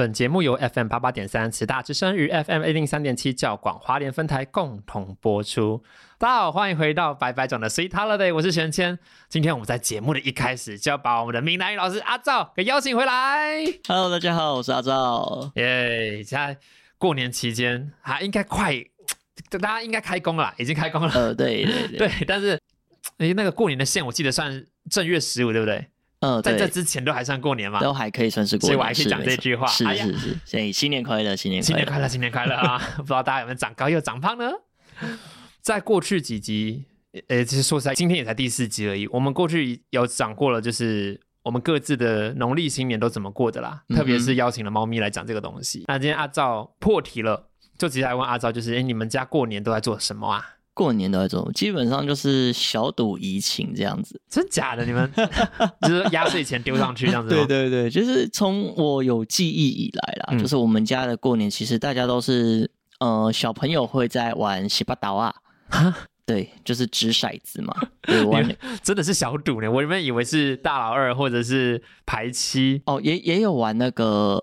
本节目由 FM 八八点三慈大之声与 FM 一零三点七教广华联分台共同播出。大家好，欢迎回到白白讲的 Sweet Holiday，我是玄谦。今天我们在节目的一开始就要把我们的闽南语老师阿赵给邀请回来。Hello，大家好，我是阿赵。耶、现在过年期间还应该快，大家应该开工了，已经开工了。呃，对对对，对，但是诶，那个过年的线我记得算正月十五，对不对？呃，在这，之前都还算过年嘛。都还可以算是过年，所以我还可以讲这句话是是是，所以新年快乐，新年快乐。新年快乐，新年快乐啊！不知道大家有没有长高又长胖呢？在过去几集，呃，其实说实在，今天也才第四集而已。我们过去有讲过了，就是我们各自的农历新年都怎么过的啦，嗯特别是邀请了猫咪来讲这个东西。那今天阿赵破题了，就直接来问阿赵，就是哎，你们家过年都在做什么啊？过年都在做，基本上就是小赌怡情这样子。真假的？你们 就是压岁钱丢上去这样子？对对对，就是从我有记忆以来啦，嗯就是我们家的过年，其实大家都是呃小朋友会在玩洗八刀啊，对，就是掷骰子嘛，对，玩真的是小赌呢。我原本以为是大老二或者是排七。哦，也也有玩那个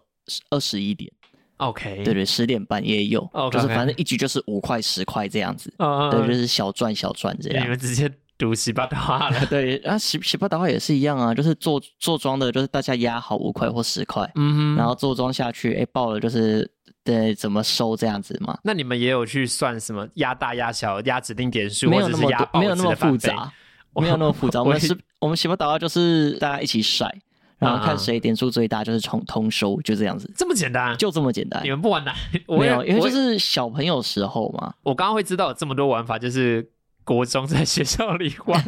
二十一点，OK，对对，十点半也有就是反正一局就是五块十块这样子，对，嗯就是小赚小赚这样。你们直接赌洗八的话了。对，然后洗洗八的话也是一样啊，就是做做庄的，就是大家压好五块或十块，嗯哼，然后做庄下去，哎，爆了就是对怎么收这样子嘛，那你们也有去算什么压大压小、压指定点数，没有那么多，没有那么复杂，没有那么复杂。我们是，我们洗八的话就是大家一起甩，然后看谁点数最大，就是通通收，就这样子，这么简单，就这么简单你。们不玩的？我没有，因为就是小朋友时候嘛，我刚刚会知道有这么多玩法，就是国中在学校里玩。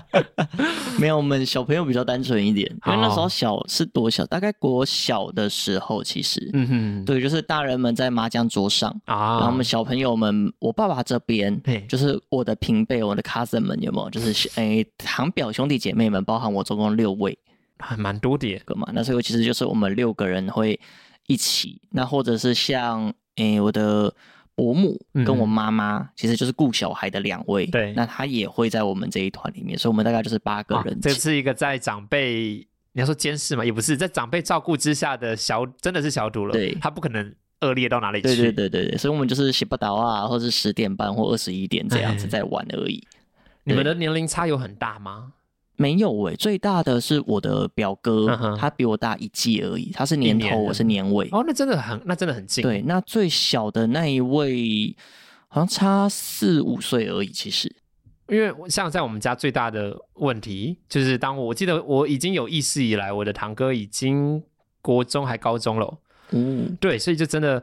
没有，我们小朋友比较单纯一点，因为那时哦候小是多小，大概国小的时候，其实，嗯哼，对，就是大人们在麻将桌上，啊，然后我们小朋友们，我爸爸这边对就是我的平辈，我的 cousin 们有没有？就是诶堂表兄弟姐妹们，包含我总共六位还蛮多的耶。个嘛。那所以其实就是我们六个人会一起，那或者是像诶我的伯母跟我妈妈，其实就是顾小孩的两位，嗯对那他也会在我们这一团里面，所以我们大概就是八个啊人。这是一个在长辈你要说监视嘛，也不是在长辈照顾之下的小，真的是小赌了。对他不可能恶劣到哪里去。对对对对对，所以我们就是洗不倒啊，或者是十点半或二十一点这样子哎在玩而已。你们的年龄差有很大吗？没有诶、最大的是我的表哥，他比我大一届而已，他是年头，年我是年尾。哦，那真的很，那真的很近。对，那最小的那一位好像差四五岁而已，其实。因为像在我们家最大的问题，就是当我我记得我已经有意识以来，我的堂哥已经国中还高中了哦，哦，对，所以就真的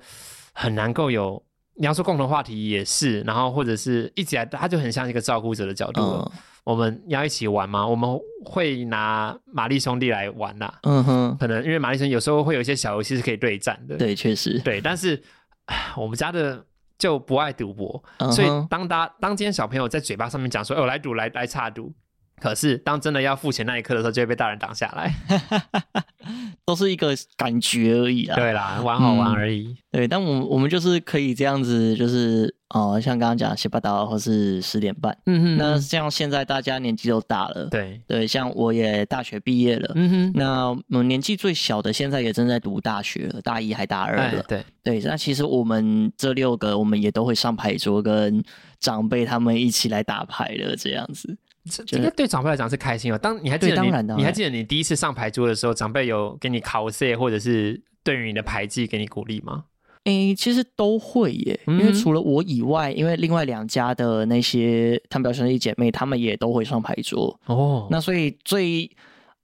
很难够有你要说共同话题也是，然后或者是一直以来他就很像一个照顾者的角度了。嗯我们要一起玩吗？我们会拿玛丽兄弟来玩呐、嗯哼，可能因为玛丽兄弟有时候会有一些小游戏是可以对战的，对，确实，对，但是唉我们家的就不爱赌博，所以当大当今天小朋友在嘴巴上面讲说，哎、我来赌来来差赌，可是当真的要付钱那一刻的时候，就会被大人挡下来。都是一个感觉而已啦。对啦，玩好玩嗯而已。对，但我们我们就是可以这样子，就是哦、呃像刚刚讲洗八刀或是十点半。嗯哼那像现在大家年纪都大了，对，对，像我也大学毕业了，嗯哼，那我们年纪最小的现在也正在读大学了，大一还大二了。哎对，对，那其实我们这六个，我们也都会上牌桌，跟长辈他们一起来打牌了，这样子。这应该对长辈来讲是开心哦。当你还记得你你还记得你第一次上牌桌的时候，长辈有给你考 C 或者是对于你的牌技给你鼓励吗？诶，其实都会耶，嗯因为除了我以外，因为另外两家的那些他们表兄弟姐妹，他们也都会上牌桌。哦，那所以最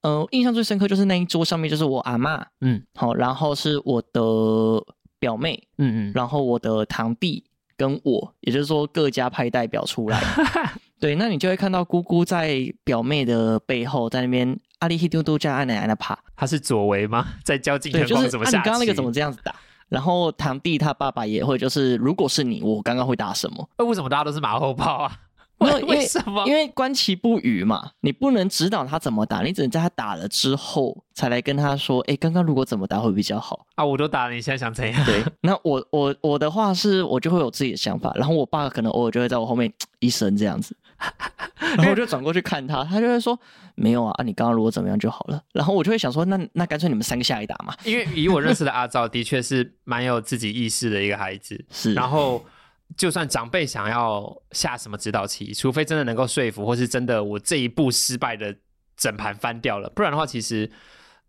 呃印象最深刻就是那一桌上面就是我阿嬷，嗯，好，然后是我的表妹，嗯嗯，然后我的堂弟跟我，也就是说各家派代表出来。对，那你就会看到姑姑在表妹的背后，在那边阿里希丢丢加阿奶奶那爬。他是左为吗？在教金对，田就是怎么下棋？你刚刚那个怎么这样子打？然后堂弟他爸爸也会，就是如果是你，我刚刚会打什么？那为什么大家都是马后炮啊？为为什么？因为观其不语嘛，你不能指导他怎么打，你只能在他打了之后才来跟他说，哎，刚刚如果怎么打会比较好。啊，我都打了，你现在想怎样？对，那我我我的话是，我就会有自己的想法，然后我爸可能偶尔就会在我后面 一声这样子，然后我就转过去看他，他就会说没有啊，啊你刚刚如果怎么样就好了，然后我就会想说，那那干脆你们三个下一打嘛，因为以我认识的阿赵，的确是蛮有自己意识的一个孩子。是，然后，就算长辈想要下什么指导棋，除非真的能够说服，或是真的我这一步失败的整盘翻掉了，不然的话，其实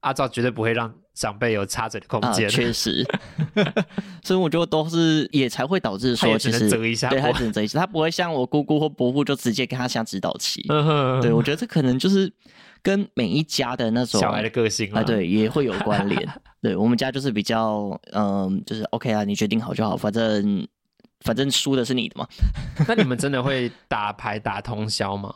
阿赵绝对不会让长辈有插嘴的空啊，间。确实，所以我觉得都是也才会导致说，其实折一下对他我只能折一下，他不会像我姑姑或伯父就直接跟他下指导棋。嗯哼对，我觉得这可能就是跟每一家的那种小孩的个性啊，对，也会有关联。对我们家就是比较，嗯，就是 OK 啊，你决定好就好，反正反正输的是你的嘛，那你们真的会打牌打通宵吗？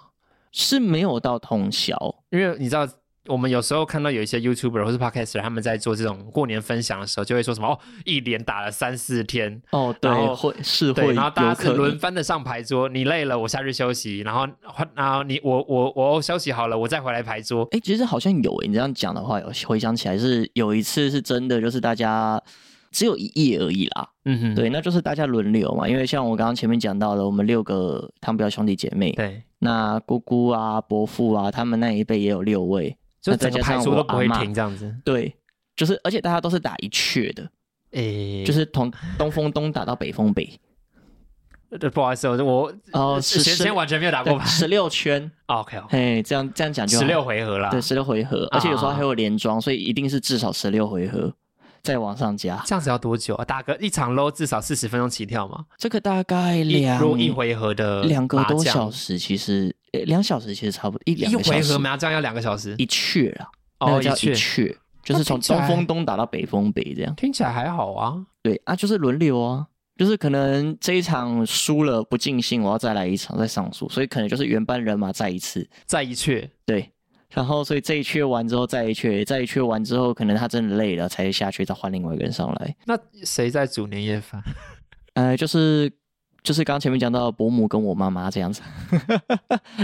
是没有到通宵。因为你知道，我们有时候看到有一些 YouTuber 或是 Podcaster 他们在做这种过年分享的时候，就会说什么哦，一连打了三四天。哦，对会是对，会然后大家是有可能轮番的上牌桌，你累了我下去休息，然后然后你我我我休息好了，我再回来牌桌。哎，其实好像有诶，你这样讲的话，有回想起来是有一次是真的，就是大家只有一夜而已啦。嗯哼，对，那就是大家轮流嘛，因为像我刚刚前面讲到的，我们六个汤表兄弟姐妹，对，那姑姑啊、伯父啊，他们那一辈也有六位，就整个牌桌都不会停，这样子。对，就是而且大家都是打一阙的，诶，就是从东风东打到北风北，对不好意思，我我哦是是先先完全没有打过牌。十六圈，OK，嘿，这样这样讲就十六回合啦。对，十六回合，而且有时候还有连庄，所以一定是至少十六回合，再往上加。这样子要多久啊？打个一场 low 至少四十分钟起跳嘛？这个大概一两一回合的两个多小时，其实呃两小时其实差不多一两一回合麻将要两个小时一阙啊，那哦，个叫一一阙阙，就是从东风东打到北风北这样。听起来还好啊。对啊，就是轮流啊，就是可能这一场输了不尽兴，我要再来一场再上诉，所以可能就是原班人马再一次。再一阙，对，然后所以这一阙完之后再一阙，再一阙完之后，可能他真的累了才下去，再换另外一个人上来。那谁在煮年夜饭？呃，就是就是刚刚前面讲到伯母跟我妈妈这样子，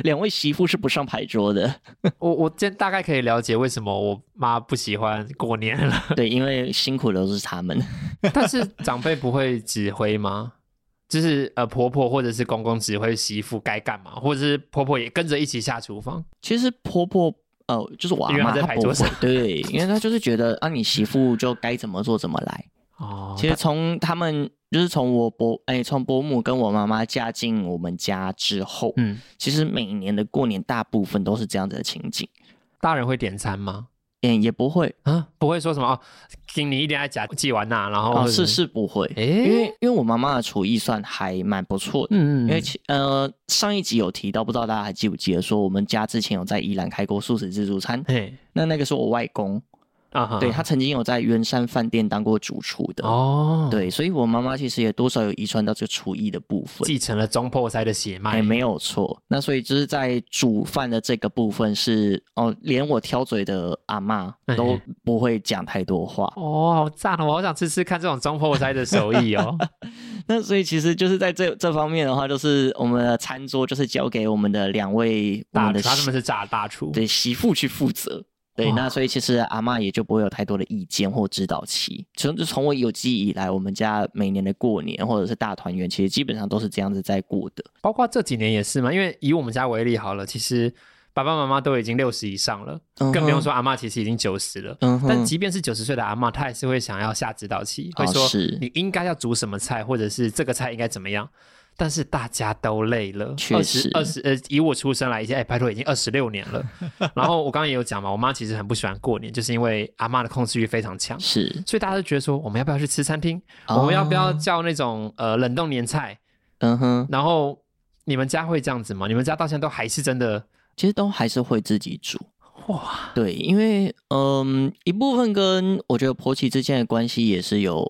两位媳妇是不上牌桌的。我我现大概可以了解为什么我妈不喜欢过年了，对，因为辛苦的都是他们。但是长辈不会指挥吗？就是呃婆婆或者是公公指挥媳妇该干嘛，或者是婆婆也跟着一起下厨房。其实婆婆。呃，就是我妈，在牌桌上，对，因为她就是觉得啊，你媳妇就该怎么做怎么来。哦，其实从他们就是从我伯哎，从伯母跟我妈妈嫁进我们家之后，嗯，其实每年的过年大部分都是这样子的情景。大人会点餐吗？嗯，也不会啊，不会说什么哦，给你一点来夹寄完呐，然后是是不会，诶因为因为我妈妈的厨艺算还蛮不错的。嗯嗯，因为其呃上一集有提到，不知道大家还记不记得，说我们家之前有在宜兰开过素食自助餐，嘿那那个是我外公，啊哈，对他曾经有在圆山饭店当过主厨的，哦，，对，所以我妈妈其实也多少有遗传到这个厨艺的部分。继承了中破塞的血脉，哎，没有错。那所以就是在煮饭的这个部分是哦，连我挑嘴的阿嬷都哎不会讲太多话。哦，好赞哦！我好想吃吃看这种中破塞的手艺哦。那所以其实就是在这这方面的话，就是我们的餐桌就是交给我们的两位大们的他们是炸大厨，对媳妇去负责。对，哇那所以其实阿嬷也就不会有太多的意见或指导期。从就从我有记忆以来，我们家每年的过年或者是大团圆，其实基本上都是这样子在过的。包括这几年也是嘛。因为以我们家为例好了，其实爸爸妈妈都已经六十以上了，嗯更不用说阿嬷其实已经九十了。嗯，但即便是九十岁的阿嬷，她还是会想要下指导期，会哦说你应该要煮什么菜，或者是这个菜应该怎么样。但是大家都累了，确实二十呃，以我出生来，已经哎，拜托已经二十六年了。然后我刚刚也有讲嘛，我妈其实很不喜欢过年，就是因为阿妈的控制欲非常强，是所以大家都觉得说，我们要不要去吃餐厅？哦我们要不要叫那种呃冷冻年菜？嗯哼，然后你们家会这样子吗？你们家到现在都还是真的其实都还是会自己煮。哇？对，因为嗯，一部分跟我觉得婆媳之间的关系也是有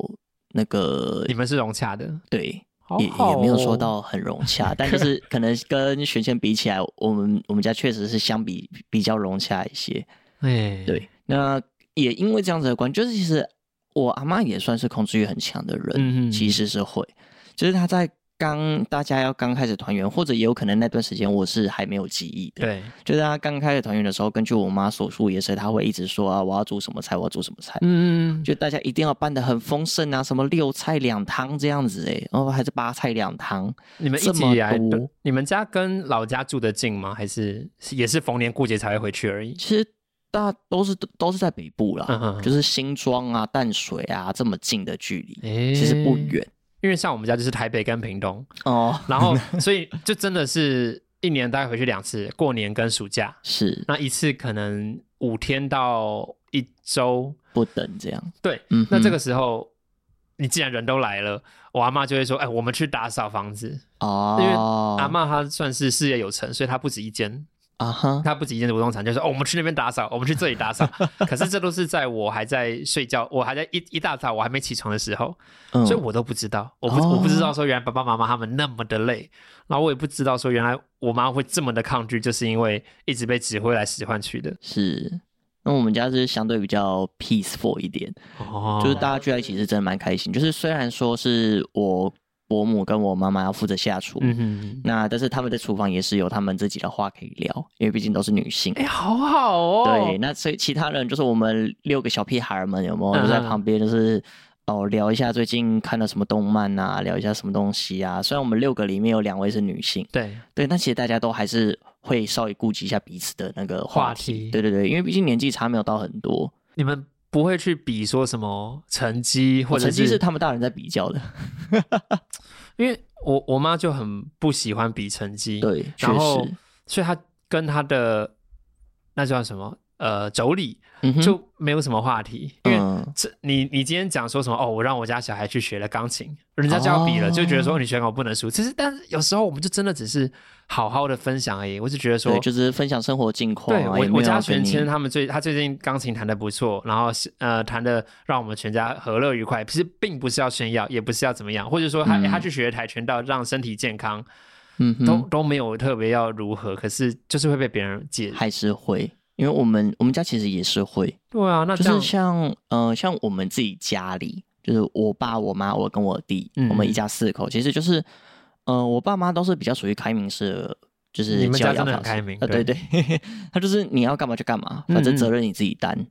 那个你们是融洽的，对，好也好也没有说哦到很融洽，但就是可能跟玄谦比起来，我们我们家确实是相比比较融洽一些。哎，对，那也因为这样子的关系，就是其实我阿妈也算是控制欲很强的人，嗯其实是会，就是她在刚大家要刚开始团圆，或者也有可能那段时间我是还没有记忆的，对，就是她刚开始团圆的时候，根据我妈所述，也是她会一直说啊，我要煮什么菜，我要煮什么菜。嗯，就大家一定要办的很丰盛啊，什么六菜两汤这样子哎、然后还是八菜两汤，你们一这么直以来你们家跟老家住得近吗？还是是也是逢年过节才会回去而已？其实大都是都是在北部啦，就是新庄啊、淡水啊这么近的距离，哎其实不远因为像我们家就是台北跟屏东，哦。然后所以就真的是一年大概回去两次，过年跟暑假，是那一次可能五天到一周。不等这样，对，嗯那这个时候你既然人都来了，我阿妈就会说：“哎，我们去打扫房子。”哦，因为阿嬷她算是事业有成，所以她不止一间，啊哈，他不止一间不动产，就是哦，我们去那边打扫，我们去这里打扫。可是这都是在我还在睡觉，我还在一一大早我还没起床的时候，嗯所以我都不知道，我不、哦我不知道说原来爸爸妈妈他们那么的累，然后我也不知道说原来我妈会这么的抗拒，就是因为一直被指挥来使唤去的。是。那我们家是相对比较 peaceful 一点，哦就是大家聚在一起是真的蛮开心。就是虽然说是我伯母跟我妈妈要负责下厨，嗯哼，那但是他们在厨房也是有他们自己的话可以聊，因为毕竟都是女性。哎、好好哦，对，那所以其他人就是我们六个小屁孩儿们有没有嗯就在旁边，就是哦聊一下最近看了什么动漫啊，聊一下什么东西啊。虽然我们六个里面有两位是女性，对，对，但其实大家都还是会稍微顾及一下彼此的那个话。题对对对，因为毕竟年纪差没有到很多，你们不会去比说什么成绩或者成绩是他们大人在比较的。因为我我妈就很不喜欢比成绩，，对，然后，所以她跟她的那叫什么呃妯娌就没有什么话题，因为嗯，这你你今天讲说什么哦，我让我家小孩去学了钢琴，人家就要比了，哦就觉得说你学钢我不能输。其实但是有时候我们就真的只是好好的分享而已，我就觉得说对，。就是分享生活近况对我我家玄谦他们最他最近钢琴弹的不错，然后是呃弹的让我们全家和乐愉快。其实并不是要炫耀，也不是要怎么样，或者说他、嗯他去学跆拳道让身体健康，嗯，都都没有特别要如何，可是就是会被别人解。还是会，因为我们我们家其实也是会，对啊，那就是像呃像我们自己家里，就是我爸、我妈、我跟我弟，嗯我们一家四口，其实就是呃我爸妈都是比较属于开明式的。就是你们家真的开明呃，对对对，他就是你要干嘛就干嘛，反正责任你自己担。也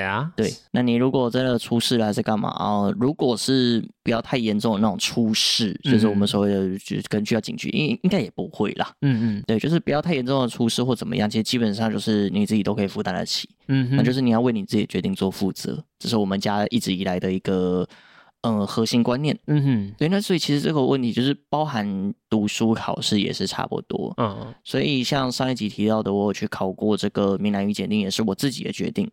啊，对，那你如果真的出事了还是干嘛啊？如果是不要太严重的那种出事，就是我们嗯所谓的就是可能需要警局，应应该也不会啦。嗯嗯对，就是不要太严重的出事或怎么样，其实基本上就是你自己都可以负担得起。嗯，那就是你要为你自己决定做负责，这是我们家一直以来的一个嗯核心观念。嗯哼，对，那所以其实这个问题就是包含读书考试也是差不多。嗯所以像上一集提到的，我有去考过这个闽南语检定，也是我自己的决定。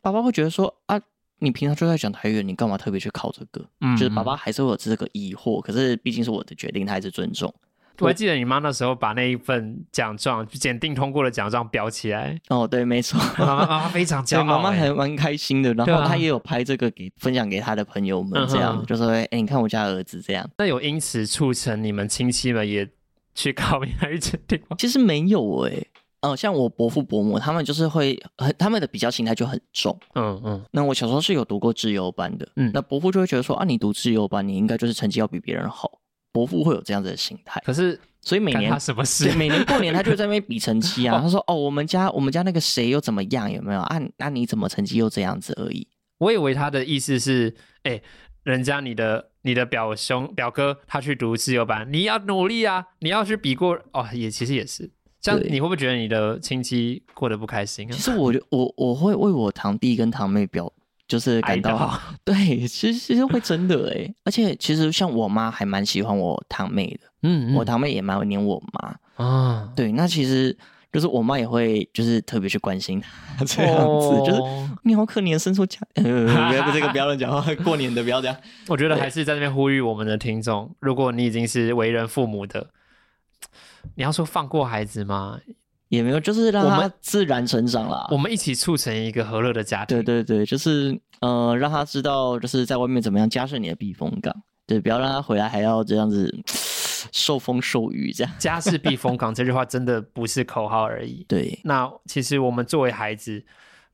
爸爸会觉得说啊，你平常就在讲台语，你干嘛特别去考这个？嗯，就是爸爸还是会有这个疑惑，可是毕竟是我的决定，他还是尊重。我还记得你妈那时候把那一份奖状检定通过的奖状裱起来，哦，对，没错。妈妈非常骄 对，傲、妈妈欸还蛮开心的，然后她也有拍这个给分享给她的朋友们，这样、嗯就说：“哎、你看我家儿子这样。那有因此促成你们亲戚们也去考 闽南语检定吗”？其实没有哎、哦、像我伯父伯母他们就是会很他们的比较心态就很重。嗯嗯那我小时候是有读过自由班的，嗯那伯父就会觉得说啊，你读自由班，你应该就是成绩要比别人好。伯父会有这样子的心态，可是所以每年他什么事？每年过年他就在那边比成绩啊。他说：“哦，我们家我们家那个谁又怎么样？有没有啊？那、你怎么成绩又这样子而已？我以为他的意思是，哎、人家你的你的表兄表哥他去读自由班，你要努力啊，你要去比过哦，也其实也是。这样你会不会觉得你的亲戚过得不开心啊？其？实我就我我会为我堂弟跟堂妹表，就是感到 对，其实其实会真的哎，而且其实像我妈还蛮喜欢我堂妹的，嗯我堂妹也蛮会黏我妈。啊，对，那其实就是我妈也会就是特别去关心她 这样子，就是哦你好可怜，生出家，呃，不要这个不要乱讲话，过年的不要这样。我觉得还是在那边呼吁我们的听众，如果你已经是为人父母的，你要说放过孩子吗？也没有，就是让他自然成长啦。我们一起促成一个和乐的家庭。对对对，就是呃，让他知道就是在外面怎么样，家是你的避风港。对，不要让他回来还要这样子 受风受雨这样。家是避风港这句话真的不是口号而已。对，那其实我们作为孩子，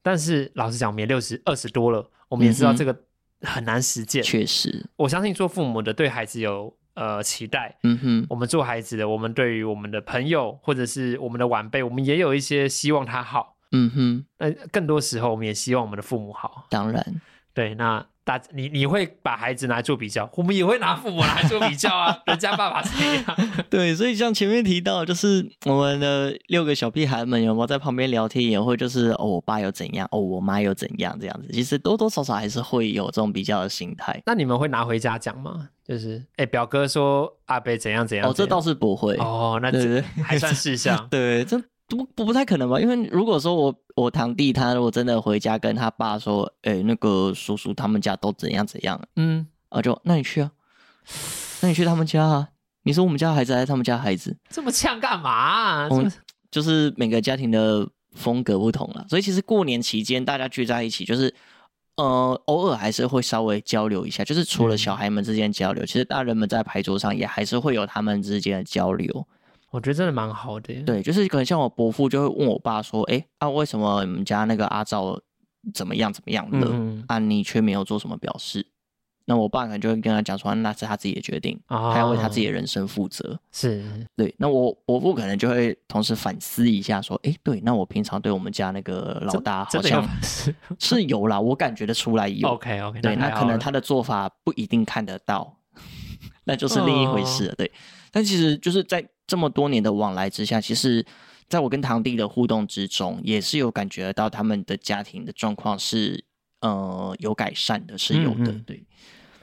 但是老实讲，我们也六十二十多了，我们也知道这个很难实践。确实，我相信做父母的对孩子有呃期待，嗯哼，我们做孩子的，我们对于我们的朋友或者是我们的晚辈，我们也有一些希望他好。嗯哼，那更多时候，我们也希望我们的父母好。当然，对，那大你你会把孩子拿来做比较，我们也会拿父母拿来做比较啊。人家爸爸这样，对，所以像前面提到，就是我们的六个小屁孩们有没有在旁边聊天，也会就是哦，我爸又怎样，哦，我妈又怎样这样子。其实多多少少还是会有这种比较的心态。那你们会拿回家讲吗？就是哎，表哥说阿北怎样怎样哦，这倒是不会。哦，那这还算事项。对，这不不不太可能吧？因为如果说我我堂弟他如果真的回家跟他爸说，哎、那个叔叔他们家都怎样怎样，嗯，啊就那你去啊，那你去他们家啊。你是我们家孩子还是他们家孩子？这么呛干嘛啊？我们就是每个家庭的风格不同了，所以其实过年期间大家聚在一起，就是呃偶尔还是会稍微交流一下，就是除了嗯小孩们之间交流，其实大人们在牌桌上也还是会有他们之间的交流。我觉得真的蛮好的耶。对，就是可能像我伯父就会问我爸说：“哎啊，为什么你们家那个阿照怎么样怎么样的？嗯嗯啊，你却没有做什么表示？”那我爸可能就会跟他讲说：“那是他自己的决定，哦他要为他自己的人生负责。是对，那我伯父可能就会同时反思一下说：“哎，对，那我平常对我们家那个老大好像本事。是有啦，我感觉得出来有。OK OK，对，那可能他的做法不一定看得到，那就是另一回事了。对，但其实就是在这么多年的往来之下，其实在我跟堂弟的互动之中，也是有感觉到他们的家庭的状况是呃有改善的，是有的。对，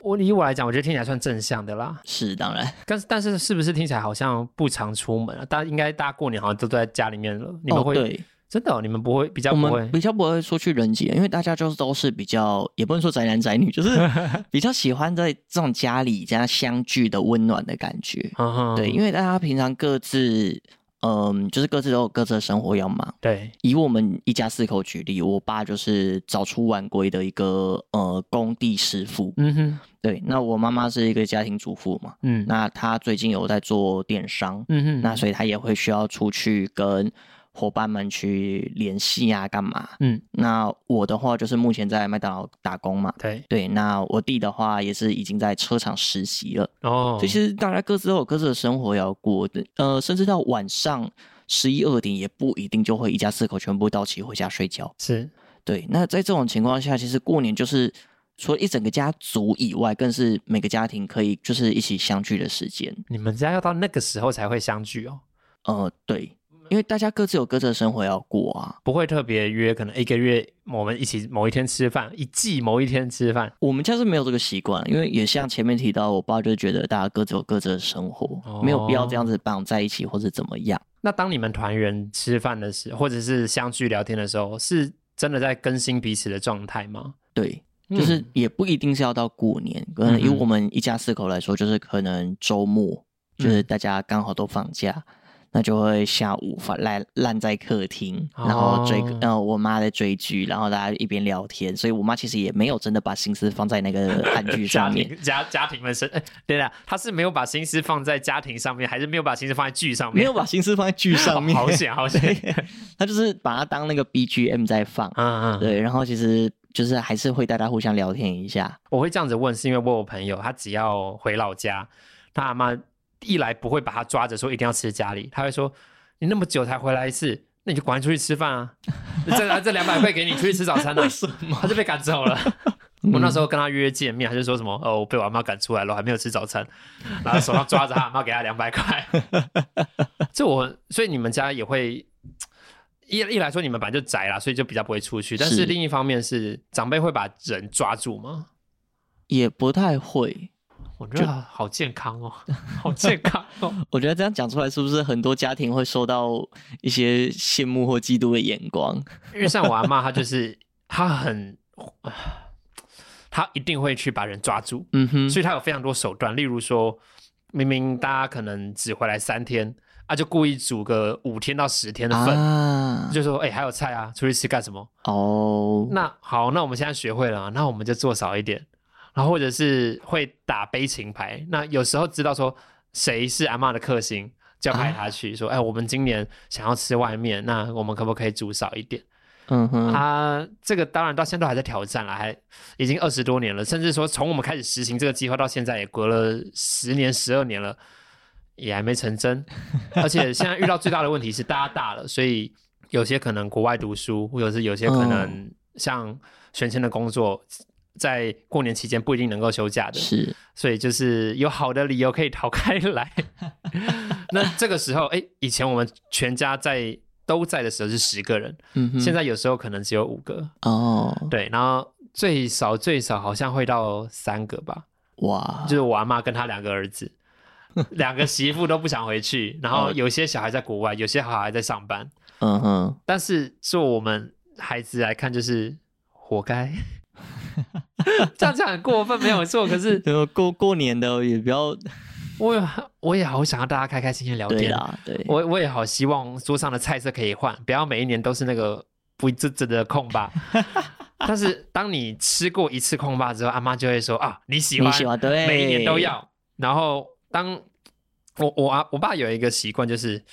我以我来讲，我觉得听起来算正向的啦。是当然。但是但是是不是听起来好像不常出门啊？大家应该大家过年好像都在家里面了。你们会、哦对，真的、哦？你们不会比较我不会们？比较不会说去人挤人，因为大家就是都是比较，也不能说宅男宅女，就是 比较喜欢在这种家里这样相聚的温暖的感觉。对，因为大家平常各自，嗯，就是各自都有各自的生活要忙。对以我们一家四口举例，我爸就是早出晚归的一个呃工地师傅，嗯哼对，那我妈妈是一个家庭主妇嘛，嗯那她最近有在做电商，嗯哼那所以她也会需要出去跟伙伴们去联系啊，干嘛？嗯那我的话就是目前在麦当劳打工嘛，对对，那我弟的话也是已经在车厂实习了。哦所以其实大家各自都有各自的生活要过的，呃，甚至到晚上十一二点也不一定就会一家四口全部到齐回家睡觉。是对，那在这种情况下，其实过年就是除了一整个家族以外，更是每个家庭可以就是一起相聚的时间。你们家要到那个时候才会相聚哦，呃，对，因为大家各自有各自的生活要过啊。不会特别约，可能一个月我们一起某一天吃饭，一季某一天吃饭。我们家是没有这个习惯，因为也像前面提到，我爸就觉得大家各自有各自的生活，没有必要这样子绑在一起或者怎么样。那当你们团圆吃饭的时候，或者是相聚聊天的时候，是真的在更新彼此的状态吗？对，就是嗯也不一定是要到过年，可能以我们一家四口来说，就是可能周末，就是大家刚好都放假，那就会下午发烂烂在客厅，然后追哦呃我妈在追剧，然后大家一边聊天，所以我妈其实也没有真的把心思放在那个 韩剧上面。庭家家庭们身，哎，对了，她是没有把心思放在家庭上面，还是没有把心思放在剧上面？没有把心思放在剧上面，好险好 险。她就是把它当那个 BGM 在放，嗯嗯，对，然后其实就是还是会大家互相聊天一下，我会这样子问，是因为我有朋友，他只要回老家，他阿妈一来不会把他抓着说一定要吃家里，他会说你那么久才回来一次，那你就赶紧出去吃饭啊！这这两百块给你出去吃早餐啊！为什么？他就被赶走了。我那时候跟他约见面，他就说什么哦，我被我阿妈赶出来了，我还没有吃早餐，然后手上抓着他阿妈给他两百块。这我，所以你们家也会一一来说你们本来就宅啦，所以就比较不会出去，但是是另一方面是长辈会把人抓住吗？也不太会。我觉得好健康哦，好健康哦。我觉得这样讲出来，是不是很多家庭会受到一些羡慕或嫉妒的眼光？因为像我阿妈，她就是她很，啊她一定会去把人抓住，嗯哼，所以她有非常多手段。例如说，明明大家可能只回来三天啊，就故意煮个五天到十天的份，啊，就说哎、还有菜啊，出去吃干什么？哦，那好，那我们现在学会了啊，那我们就做少一点，然后或者是会打悲情牌。那有时候知道说谁是阿嬷的克星，就要派他去、说，哎，我们今年想要吃外面，那我们可不可以煮少一点？嗯哼，啊，这个当然到现在都还在挑战了，还已经二十多年了，甚至说从我们开始实行这个计划到现在也隔了十年、十二年了，也还没成真。而且 现在遇到最大的问题是大家大了，所以有些可能国外读书，或者是有些可能像玄谦的工作，在过年期间不一定能够休假的，是，所以就是有好的理由可以逃开来。那这个时候，哎，以前我们全家在都在的时候是十个人，嗯，现在有时候可能只有五个，哦，对，然后最少最少好像会到三个吧，哇，就是我阿妈跟她两个儿子，两个媳妇都不想回去，然后哦。有些小孩在国外，有些小孩在上班，嗯哼，但是做我们孩子来看就是活该。这样讲很过分，没有错。可是 过过年的也不要，我也我也好想要大家开开心心聊天，啊，对，我我也好希望桌上的菜色可以换，不要每一年都是那个不一致的空霸。但是当你吃过一次空霸之后，阿妈就会说啊，你喜欢，你喜欢对，每一年都要。然后当我我啊我爸有一个习惯，就是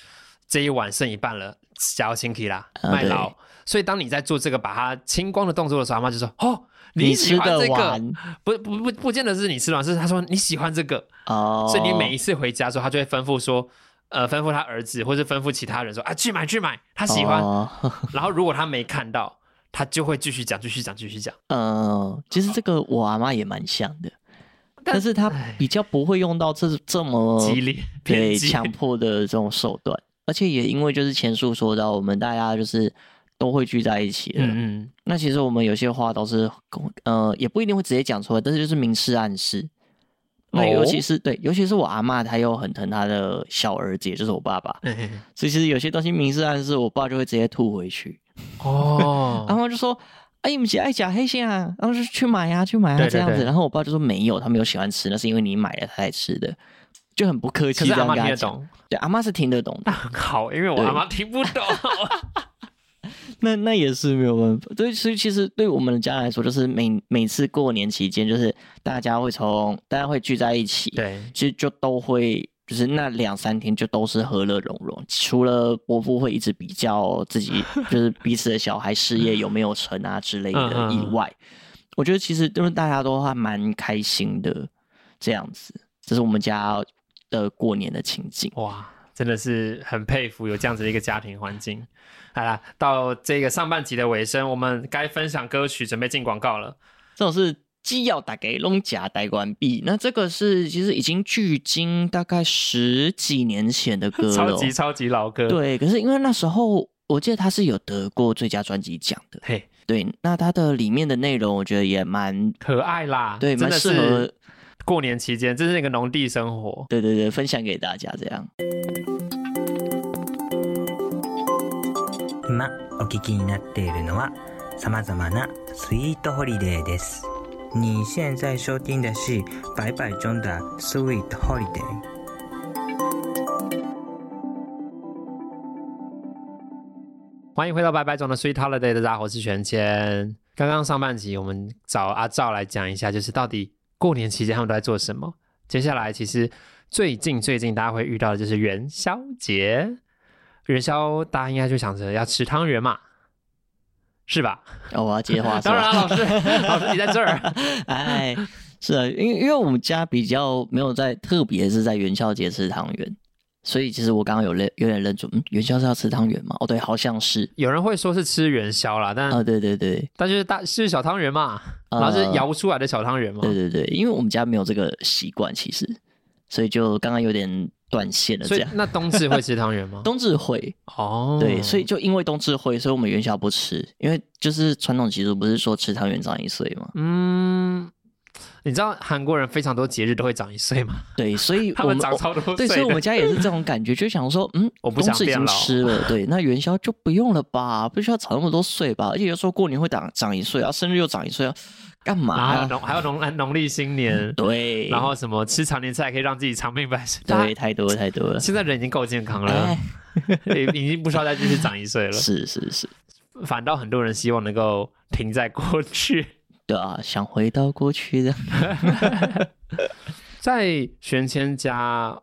这一碗剩一半了，加清气啦，卖老。所以当你在做这个把它清光的动作的时候，阿妈就说哦。你喜欢这个，不不不不见得是你吃得完，是他说你喜欢这个，哦，所以你每一次回家的时候，他就会吩咐说，呃，吩咐他儿子或是吩咐其他人说啊，去买去买，他喜欢。哦。然后如果他没看到，他就会继续讲，继续讲，继续讲。嗯，其实这个我阿妈也蛮像的，但但是他比较不会用到这这么 激烈偏激对强迫的这种手段，而且也因为就是前述说到，我们大家就是都会聚在一起的。嗯嗯，那其实我们有些话都是公呃，也不一定会直接讲出来，但是就是明示暗示。那尤其是、对，尤其是我阿妈，她又很疼她的小儿子，也就是我爸爸，嘿嘿嘿所以其实有些东西明示暗示，我爸就会直接吐回去。哦，然后就说：“哎，你们姐爱讲黑线啊，然后就去买呀、去买啊，对对这样子。对然后我爸就说：“没有，他没有喜欢吃，那是因为你买了他才吃的。”就很不客气这可是阿妈样跟他讲。听得懂，对，阿妈是听得懂的那。很好，因为我阿妈听不懂。那那也是没有办法。对，所以其实对我们的家来说，就是每每次过年期间，就是大家会从大家会聚在一起，，对，其实就都会。就是那两三天就都是和乐融融，除了伯父会一直比较自己就是彼此的小孩事业有没有成啊之类的以外，我觉得其实就是大家都还蛮开心的这样子，这是我们家的过年的情景。哇，真的是很佩服有这样子的一个家庭环境。好啦，到这个上半集的尾声，我们该分享歌曲，准备进广告了。这种是既要打给龙甲带完毕，那这个是其实已经距今大概十几年前的歌了哦，超级超级老歌，，对。可是因为那时候我记得他是有得过最佳专辑奖的，嘿，对。那它的里面的内容我觉得也蛮可爱啦，对，蛮适合是，过年期间，这是那个农地生活。对对对，分享给大家这样。今お聞きになっているのは様々なスイートホリデーです。你现在收听的是百百中的 Sweet Holiday。欢迎回到白白总的 Sweet Holiday 的大家好，我是全谦。刚刚上半集我们找阿赵来讲一下，就是到底 过年期间他们都在做什么。接下来其实最近最近大家会遇到的就是元宵节，元宵大家应该就想着要吃汤圆嘛，是吧？哦，我要接话是 当然啊，吧？老师，老师你在这儿，哎，是啊，因为因为我们家比较没有在特别是在元宵节吃汤圆，所以其实我刚刚有认有点愣住，嗯，元宵是要吃汤圆吗？哦，对，好像是。有人会说是吃元宵啦，但、啊，对对对但就是大是小汤圆嘛，呃然后是摇出来的小汤圆嘛，对对对，因为我们家没有这个习惯，其实，所以就刚刚有点断线了所以这样。那冬至会吃汤圆吗？冬至会，哦，对，所以就因为冬至会，所以我们元宵不吃，因为就是传统习俗不是说吃汤圆长一岁嘛？嗯，你知道韩国人非常多节日都会长一岁吗？对，所以他我们们长超多岁对，所以我们家也是这种感觉，就想说，嗯，我不想已经吃了，对，那元宵就不用了吧，不需要长那么多岁吧？而且有时候过年会长长一岁啊，生日又长一岁啊，干然后还有？农还有农农历新年，对，然后什么吃长年菜可以让自己长命百岁。对，太多了太多了。现在人已经够健康了哎，，已经不需要再继续长一岁了。是是是，反倒很多人希望能够停在过去。对啊，想回到过去的。在玄谦家，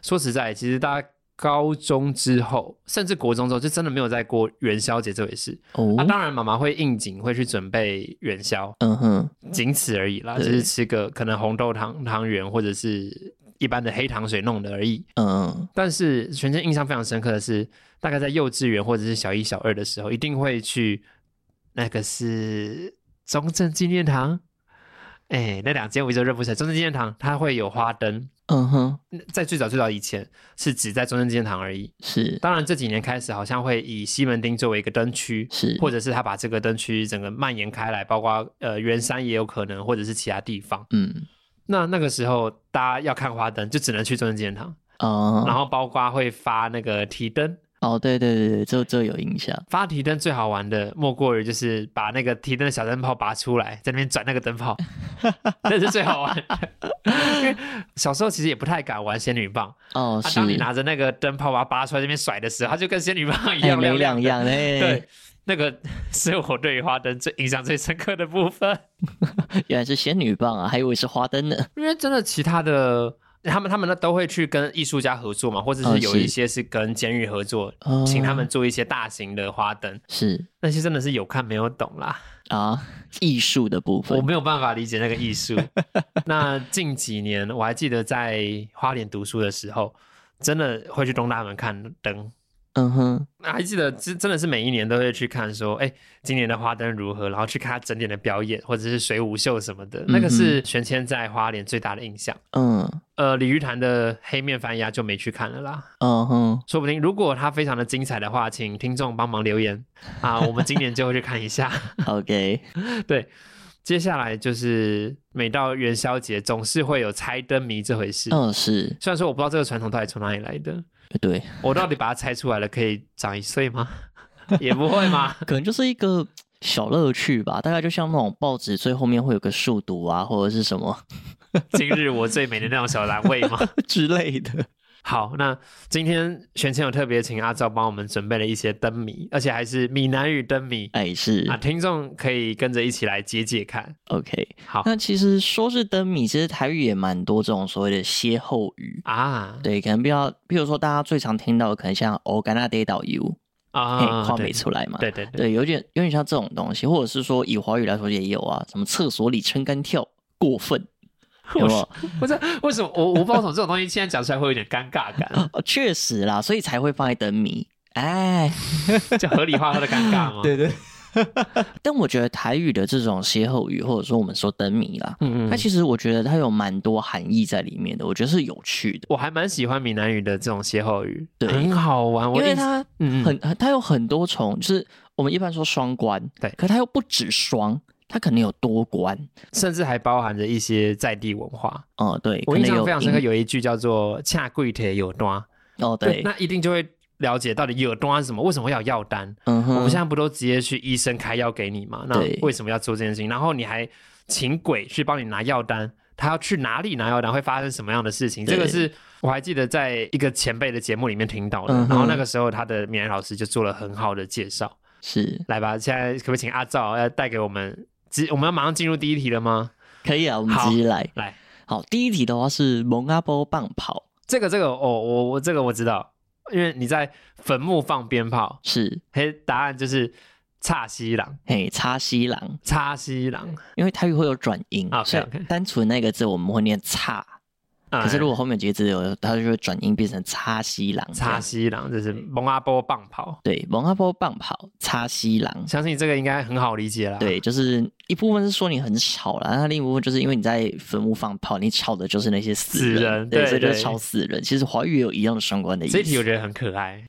说实在，其实大家高中之后，甚至国中之后，就真的没有再过元宵节这回事。哦啊，，当然妈妈会应景，会去准备元宵，嗯哼，仅此而已啦，只就是吃个可能红豆汤汤圆或者是一般的黑糖水弄的而已。嗯但是玄谦印象非常深刻的是，大概在幼稚园或者是小一、小二的时候，一定会去那个是中正纪念堂。哎，那两间我一直都认不出来。中正纪念堂它会有花灯，嗯哼，在最早最早以前是只在中正纪念堂而已。是当然这几年开始好像会以西门町作为一个灯区，是，或者是他把这个灯区整个蔓延开来，包括呃圆山也有可能，或者是其他地方。嗯那那个时候大家要看花灯，就只能去中正纪念堂，啊，然后包括会发那个提灯。哦，对对对对，这这有印象。发提灯最好玩的，莫过于就是把那个提灯的小灯泡拔出来，在那边转那个灯泡，那是最好玩的。因为小时候其实也不太敢玩仙女棒，哦，啊，是，当你拿着那个灯泡把它拔出来这边甩的时候，它就跟仙女棒一哎样没亮亮的。两样哎，对，，那个是我对于花灯最印象最深刻的部分。原来是仙女棒啊，还以为是花灯呢。因为真的其他的，他们他们呢都会去跟艺术家合作嘛，或者哦是是有一些是跟监狱合作，哦。请他们做一些大型的花灯，是那些真的是有看没有懂啦，啊，艺术的部分。我没有办法理解那个艺术。那近几年我还记得在花莲读书的时候，真的会去东大门看灯。嗯哼，那还记得，真真的是每一年都会去看，说，哎，今年的花灯如何，然后去看他整点的表演，或者是水舞秀什么的，那个是玄谦在花莲最大的印象。嗯呃，鲤鱼潭的黑面翻鸭就没去看了啦。嗯哼，说不定如果它非常的精彩的话，请听众帮忙留言啊，我们今年就会去看一下。OK，对，接下来就是每到元宵节总是会有猜灯谜这回事。嗯是，虽然说我不知道这个传统到底从哪里来的，对，我到底把它猜出来了，可以长一岁吗？也不会吗？可能就是一个小乐趣吧，大概就像那种报纸最后面会有个数独啊，或者是什么今日我最美的那种小栏位吗？之类的。好，那今天玄谦有特别请阿昭帮我们准备了一些灯谜，而且还是闽南语灯谜。哎，是啊，听众可以跟着一起来解解看。OK。好那其实说是灯谜，其实台语也蛮多这种所谓的歇后语。啊，对，可能比较，比如说大家最常听到的，可能像“哦，干那跌倒油”，嘿，啊，画对没出来嘛。对对对，对，有点有点像这种东西，或者是说以华语来说也有啊，什么厕所里撑杆跳，过分，有没有？不是 为什么我我不知道为什么这种东西现在讲出来会有点尴尬感，哦，确实啦，所以才会放在灯谜。哎，就合理化它的尴尬吗？对对。但我觉得台语的这种歇后语，或者说我们说灯谜啦，嗯嗯，它其实我觉得它有蛮多含义在里面的，我觉得是有趣的，我还蛮喜欢闽南语的这种歇后语，对很好玩。因为它嗯嗯很很它有很多重，就是我们一般说双关，对可它又不止双，它可能有多关，甚至还包含着一些在地文化。哦、对，我印象非常深刻，有一句叫做“恰贵铁有端哦”，对，那一定就会了解到底有端是什么，为什么会要药单？嗯哼，我们现在不都直接去医生开药给你吗？那对为什么要做这件事情？然后你还请鬼去帮你拿药单，他要去哪里拿药单，会发生什么样的事情？对这个是我还记得在一个前辈的节目里面听到的，嗯然后那个时候他的闽南老师就做了很好的介绍。是来吧，现在可不可以请阿赵要带给我们？直我们要马上进入第一题了吗？可以啊，我们直接来。来，好，第一题的话是蒙阿波棒跑，这个这个哦，我我这个我知道，因为你在坟墓放鞭炮，是。嘿，答案就是叉西郎，嘿叉西郎，叉西郎。因为台语会有转音 OK，所以单纯那个字我们会念插，啊可是如果后面几个字有，它就会转音变成叉西郎。叉西郎，就是蒙阿波棒跑，对，蒙阿波棒跑叉西郎。相信这个应该很好理解啦。对，就是一部分是说你很吵啦，那另一部分就是因为你在坟墓放炮，你吵的就是那些死死人，对，就是吵死人。其实华语也有一样的相关的意思。这一题我觉得很可爱。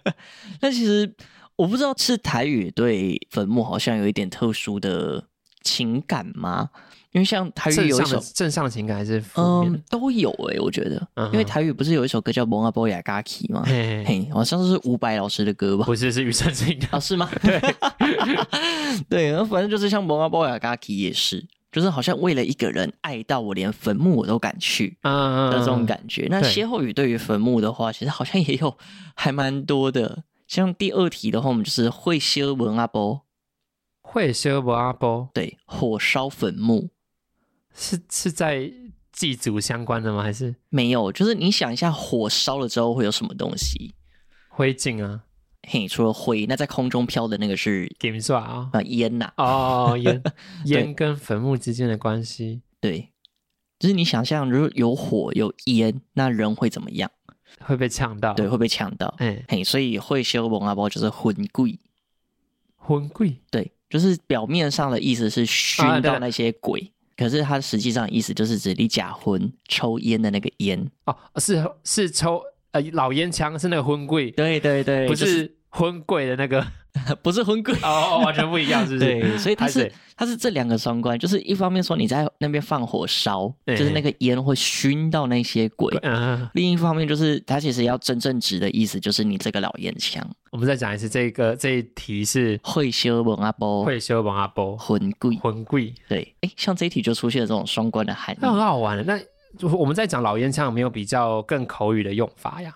那其实我不知道是台语对坟墓好像有一点特殊的情感吗？因为像台语有一首正向的，情感还是嗯，？都有诶、我觉得，因为台语不是有一首歌叫《蒙阿波雅嘎奇》吗？嘿好像是伍佰老师的歌吧？不是，是庾澄庆的。啊，是吗？对，对，然后反正就是像《蒙阿波雅嘎奇》也是，就是好像为了一个人爱到我连坟墓我都敢去嗯的这种感觉。那歇后语对于坟墓的话，其实好像也有还蛮多的。像第二题的话，我们就是会修文阿波，会修不阿波对，火烧坟墓。是是在祭祖相关的吗？还是没有，就是你想一下，火烧了之后会有什么东西？灰烬啊？嘿，除了灰，那在空中飘的那个是金刷啊？啊烟呐、哦，烟 烟跟坟墓之间的关系对，就是你想象，如果有火有烟，那人会怎么样？会被呛到？对，会被呛到。哎，嘿，所以会修蒙阿波就是魂贵，魂贵对，就是表面上的意思是熏到那些鬼，可是它实际上意思就是指你假婚抽烟的那个烟。哦，是是抽呃老烟枪是那个婚柜，对对对，不是婚柜的那个 不是昏鬼。哦，哦完全不一样，是不是？对，所以它是它是这两个双关，就是一方面说你在那边放火烧，就是那个烟会熏到那些鬼；嗯，另一方面就是它其实要真正指的意思就是你这个老烟枪我们再讲一次，这个这一题是会修蒙阿波会修蒙阿波魂鬼。婚贵，对，哎，像这一题就出现了这种双关的含义那。很好玩的。那我们在讲老烟枪有没有比较更口语的用法呀？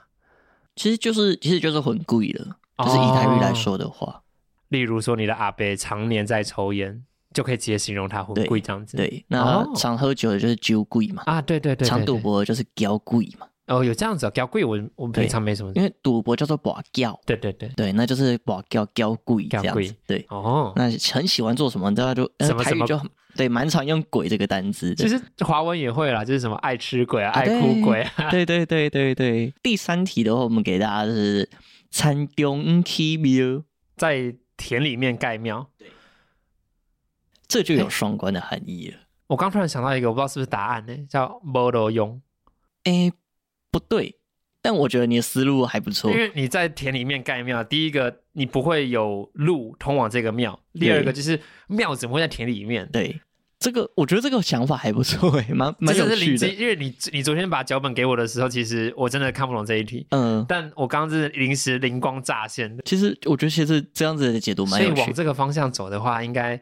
其实就是其实就是很贵了，就是以台语来说的话，例如说，你的阿伯常年在抽烟，就可以直接形容他很贵这样子。对，那哦。常喝酒的就是酒鬼嘛，啊，对对对，对常赌博的就是交贵嘛，哦，有这样子哦，交贵我我平常没什么。因为赌博叫做把交，对对对，对，那就是把交交贵这交贵样子，对。哦，那很喜欢做什么，知道就呃什么什么？台语就很对，蛮常用“鬼”这个单字的。其实华文也会啦，就是什么爱吃鬼啊，啊爱哭鬼啊。对对对对对。第三题的话，我们给大家是参中起庙，在田里面盖庙。这就有双关的含义了。我刚突然想到一个，我不知道是不是答案呢，叫摩罗用，哎，不对，但我觉得你的思路还不错因。为你在田里面盖庙，第一个你不会有路通往这个庙，第二个就是庙怎么会在田里面？对，这个我觉得这个想法还不错哎，蛮蛮有趣的是，。因为你你昨天把脚本给我的时候，其实我真的看不懂这一题，嗯，但我刚刚是临时灵光乍现的，其实我觉得其实这样子的解读所以蛮有趣的。往这个方向走的话，应该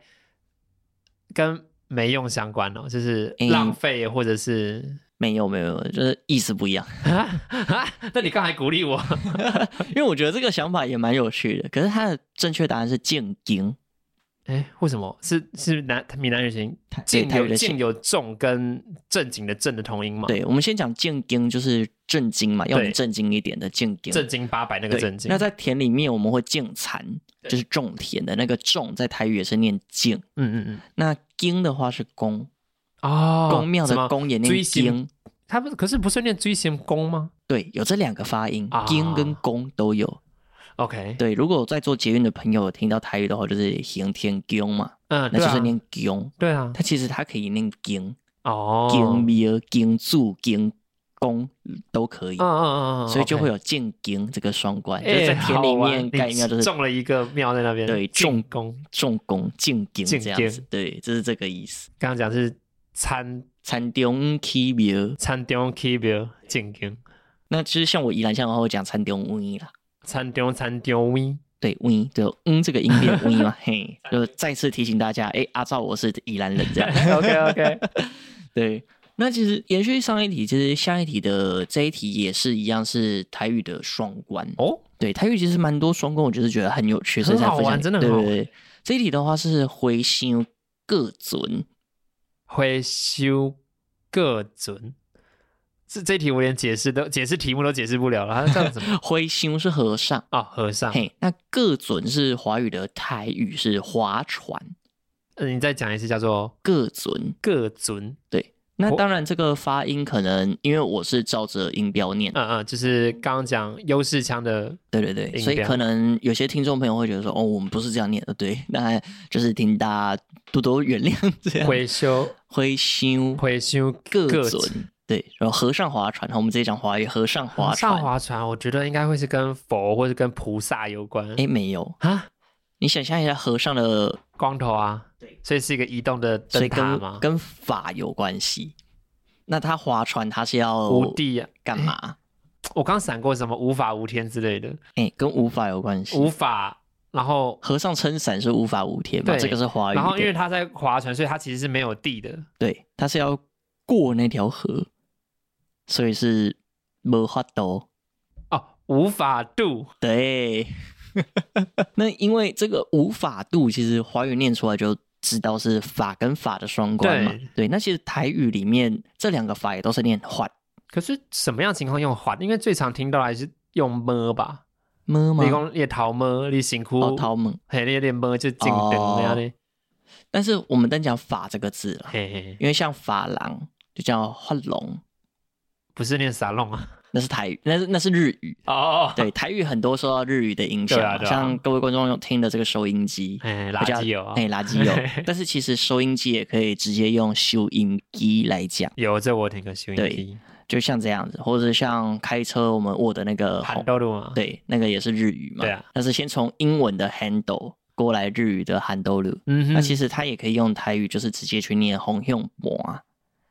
跟没用相关哦，就是嗯浪费或者是。没有没有，没有就是意思不一样。那你刚才鼓励我，因为我觉得这个想法也蛮有趣的，可是它的正确答案是见经。哎，为什么是是南闽南语型对静台语的静有静有重跟正经的正的同音嘛？，对，我们先讲见经，就是正经嘛，要对你震惊一点的见经。正经八百那个正经。那在田里面我们会敬蚕，就是种田的那个种，在台语也是念敬。嗯嗯嗯，那经的话是公，哦，公庙的什么公也念经。他不是可是不是念追星公吗对，有这两个发音啊，经跟公都有。？OK，对，如果在做捷运的朋友有听到台语的话，就是行天宫嘛，嗯，那就是念宫。对啊，它其实它可以念经、哦，宫庙、经柱、经宫都可以嗯，嗯嗯嗯，所以就会有有见经这个双关，就是在田里面盖庙就是种了一个庙在那边，对进种宫。种公进经进这样子，对，这是这个意思。刚刚讲是参参中起庙，参中起庙建宫，那其实像我宜兰乡的话，会讲参中位啦。参中参中位。对，位就嗯这个音变位嘛，嘿，就是再次提醒大家，哎，阿照我是宜兰人这样。OK OK，对，那其实延续上一题，其实下一题的这一题也是一样，是台语的双关。哦，对，台语其实蛮多双关，我就是觉得很有趣，所以才分享玩真的对对对，这一题的话是回想各准，回修各准。这这题我连解释都解释题目都解释不了了，它这样子吗 回想是和尚。啊？和尚，嘿，那各准是华语的台语是划船，呃你再讲一次，叫做各准。各准。对，那我当然这个发音可能因为我是照着音标念，嗯嗯，就是刚刚讲优势腔的，对对对，所以可能有些听众朋友会觉得说，哦，我们不是这样念的，对，那就是请大家多多原谅这样。灰修回想会修各各准，对，然后和尚划船，我们直接讲华语，和尚划上船。划船，我觉得应该会是跟佛或者跟菩萨有关。哎，没有，啊，你想象一下和尚的光头啊，对所以是一个移动的灯塔吗跟？跟法有关系。那他划船，他是要无地啊，干嘛？我刚闪过什么无法无天之类的，哎、跟无法有关系。无法，然后和尚撑伞是无法无天嘛？对这个是华语。然后因为他在划船，所以他其实是没有地的。对，他是要过那条河，所以是没法度。哦，无法度，对，那因为这个无法度，其实华语念出来就知道是法跟法的双关嘛。对对，那其实台语里面这两个法也都是念法可是什么样情况用法？因为最常听到还是用么吧。么吗你？讲你逃么，你辛苦，哦，桃门。嘿，你有点么就静等那样的，但是我们单讲法这个字了，嘿嘿，因为像法郎就叫法龙，不是念沙龙啊。那是台语，那是那是日语。哦，对，台语很多受到日语的影响嘛，对啊对啊像各位观众用听的这个收音机，哎，垃圾油啊，哎，垃圾油。但是其实收音机也可以直接用收音机来讲，有这我听个收音机，就像这样子，或者像开车我们握的那个 handle 嘛，对，那个也是日语嘛。对啊。但是先从英文的 handle 过来日语的 handle，、嗯哼，那其实它也可以用台语，就是直接去念红用模啊。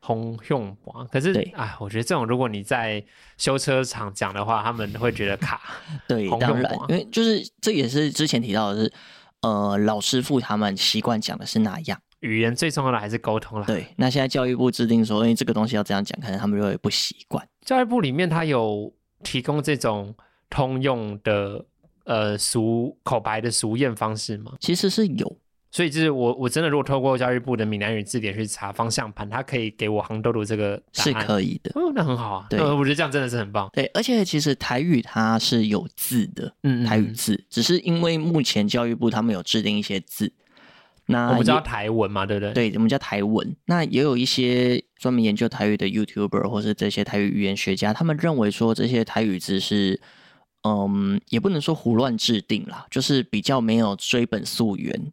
红用广，可是对哎，我觉得这种如果你在修车厂讲的话，他们会觉得卡。对，红当然，因为就是这也是之前提到的是，呃，老师傅他们习惯讲的是哪样。语言最重要的还是沟通啦。，对，那现在教育部制定说，因为这个东西要这样讲，可能他们就会不习惯。教育部里面它有提供这种通用的呃俗口白的俗谚方式吗？其实是有，所以就是我我真的如果透过教育部的闽南语字典去查方向盘，它可以给我杭豆豆这个是。可以的。哦，那很好啊。对呃我觉得这样真的是很棒。对，而且其实台语它是有字的，嗯台语字，只是因为目前教育部他们有制定一些字，那我们叫台文嘛，对不对？，对，我们叫台文。那也有一些专门研究台语的 YouTuber 或是这些台语语言学家，他们认为说这些台语字是，嗯，也不能说胡乱制定啦，就是比较没有追本溯源。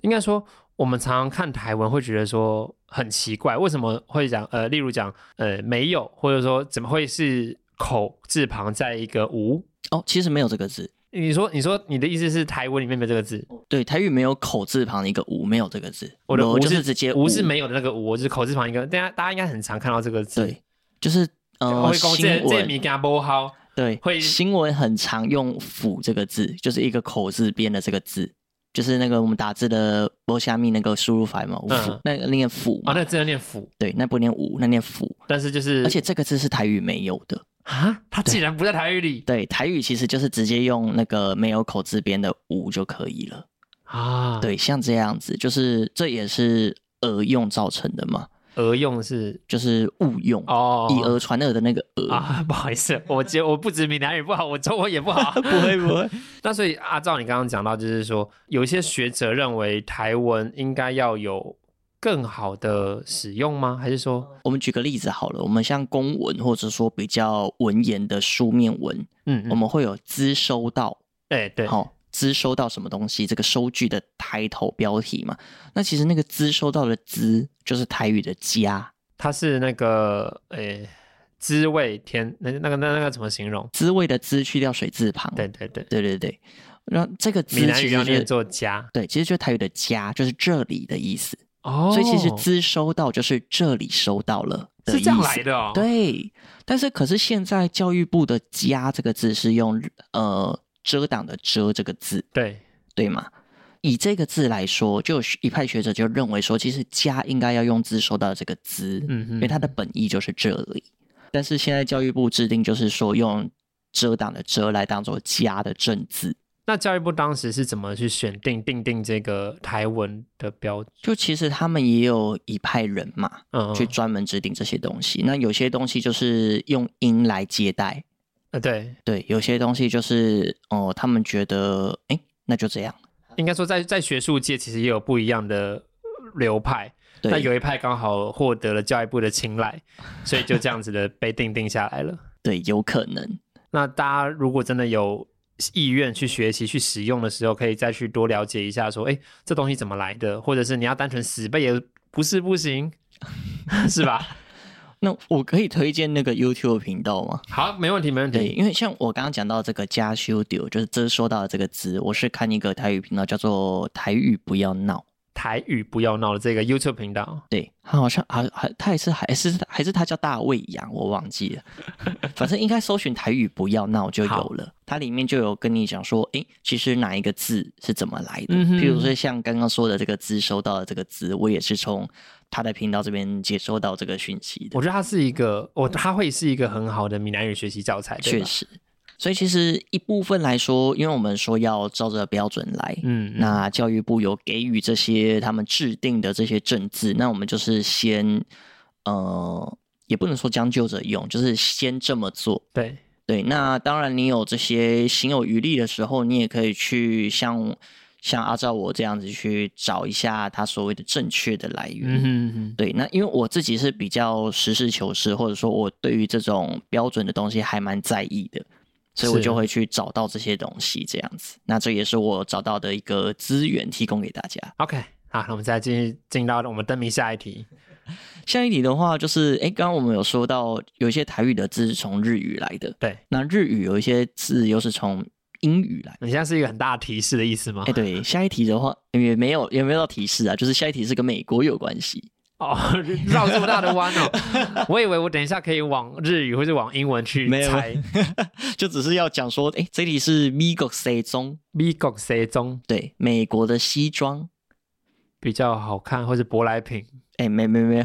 应该说我们常常看台文会觉得说很奇怪，为什么会讲呃，例如讲呃没有，或者说怎么会是口字旁在一个无？哦，其实没有这个字，你说你说你的意思是台文里面没有这个字？对，台语没有口字旁的一个无，没有这个字。我的无就是直接无是没有的那个无，就是口字旁一个，大家大家应该很常看到这个字。对，就是呃会讲新这这闻米干不好，对，会新闻很常用“辅”这个字，就是一个口字边的这个字，就是那个我们打字的波虾米那个输入法嘛，那个念“辅”啊，嘛，那个字要念辅，对，那不念“五”，那念“辅但是就是”，而且这个字是台语没有的。啊，它竟然不在台语里？对，台语其实就是直接用那个没有口字边的“五”就可以了。啊。，对，像这样子，就是这也是呃用造成的嘛，俄用是？就是误用，哦，以讹传讹的那个讹。啊，不好意思，我觉我不止闽南语不好，我中文也不好。不 会不会，那所以阿照，你刚刚讲到，就是说有一些学者认为台文应该要有更好的使用吗？还是说，我们举个例子好了，我们像公文或者说比较文言的书面文，嗯，我们会有资收到，哎、对，好、资收到什么东西？这个收据的抬头标题嘛。那其实那个资收到的资就是台语的家，它是那个诶滋味天那那个那那个怎么形容？滋味的滋去掉水字旁。对对对，对对对，那这个资闽南其实念作家对，其实就是台语的家，就是这里的意思。哦所以其实滋收到就是这里收到了的意思。是这样来的哦。，对，但是可是现在教育部的“家”这个字是用呃遮挡的“遮”这个字，对，对吗？以这个字来说，就有一派学者就认为说，其实“家”应该要用字收到这个“字”，嗯哼因为它的本意就是这里。但是现在教育部制定就是说用遮挡的“遮”来当做“家”的正字。那教育部当时是怎么去选定定定这个台文的标准？就其实他们也有一派人嘛嗯，去专门制定这些东西。那有些东西就是用音来接待，呃，对，对，有些东西就是哦，他们觉得哎，那就这样。应该说在在学术界其实也有不一样的流派，那有一派刚好获得了教育部的青睐，所以就这样子的 被定定下来了。对，有可能。那大家如果真的有意愿去学习、去使用的时候，可以再去多了解一下，说，哎，这东西怎么来的，或者是你要单纯死背也不是不行，是吧？那我可以推荐那个 YouTube 频道吗？好，没问题，没问对，题。因为像我刚刚讲到这个加修丢，就是这说到的这个字，我是看一个台语频道叫做“台语不要闹台语不要闹的这个 YouTube 频道。对他好像还还他也是还是还是他叫大卫杨，我忘记了，反正应该搜寻台语不要闹就有了。它里面就有跟你讲说，诶，其实哪一个字是怎么来的？嗯譬如说像刚刚说的这个字，收到的这个字，我也是从他的频道这边接收到这个讯息的我。觉得它是一个，我它会是一个很好的闽南语学习教材，确实，所以其实一部分来说，因为我们说要照着标准来，嗯，嗯那教育部有给予这些他们制定的这些政治，那我们就是先呃，也不能说将就着用，就是先这么做。对，对，那当然你有这些行有余力的时候，你也可以去像像阿照我这样子去找一下他所谓的正确的来源。嗯哼嗯哼，对，那因为我自己是比较实事求是，或者说我对于这种标准的东西还蛮在意的，所以我就会去找到这些东西这样子。那这也是我找到的一个资源，提供给大家。OK，好，那我们再继续进到我们灯谜下一题。下一题的话，就是哎，刚刚我们有说到有一些台语的字是从日语来的，对，那日语有一些字又是从英语来的。你现在是一个很大的提示的意思吗？哎，对，下一题的话也没有也没有到提示啊，就是下一题是跟美国有关系。哦，绕这么大的弯哦！我以为我等一下可以往日语或者往英文去猜。就只是要讲说，哎，这里是美国西装，美国西装对，美国的西装。比较好看，或者舶来品。哎，没没没有，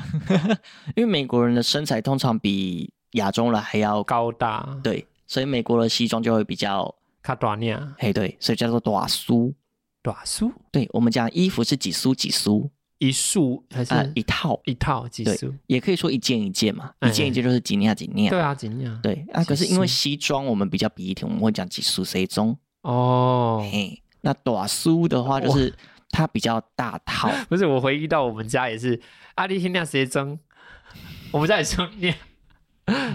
因为美国人的身材通常比亚洲人还要高，大，对，所以美国的西装就会比较，卡短呀，哎，对，所以叫做短苏。短苏对我们讲衣服是几苏几苏一束还是啊、一套，一套几对束？也可以说一件一件嘛，哎一件一件就是几年几年。对啊，怎样？对啊，可是因为西装我们比较比一点，我们会讲几束谁中。哦，嘿，那短苏的话就是它比较大套，不是，我回忆到我们家也是阿里听那谁中，我们家也是用念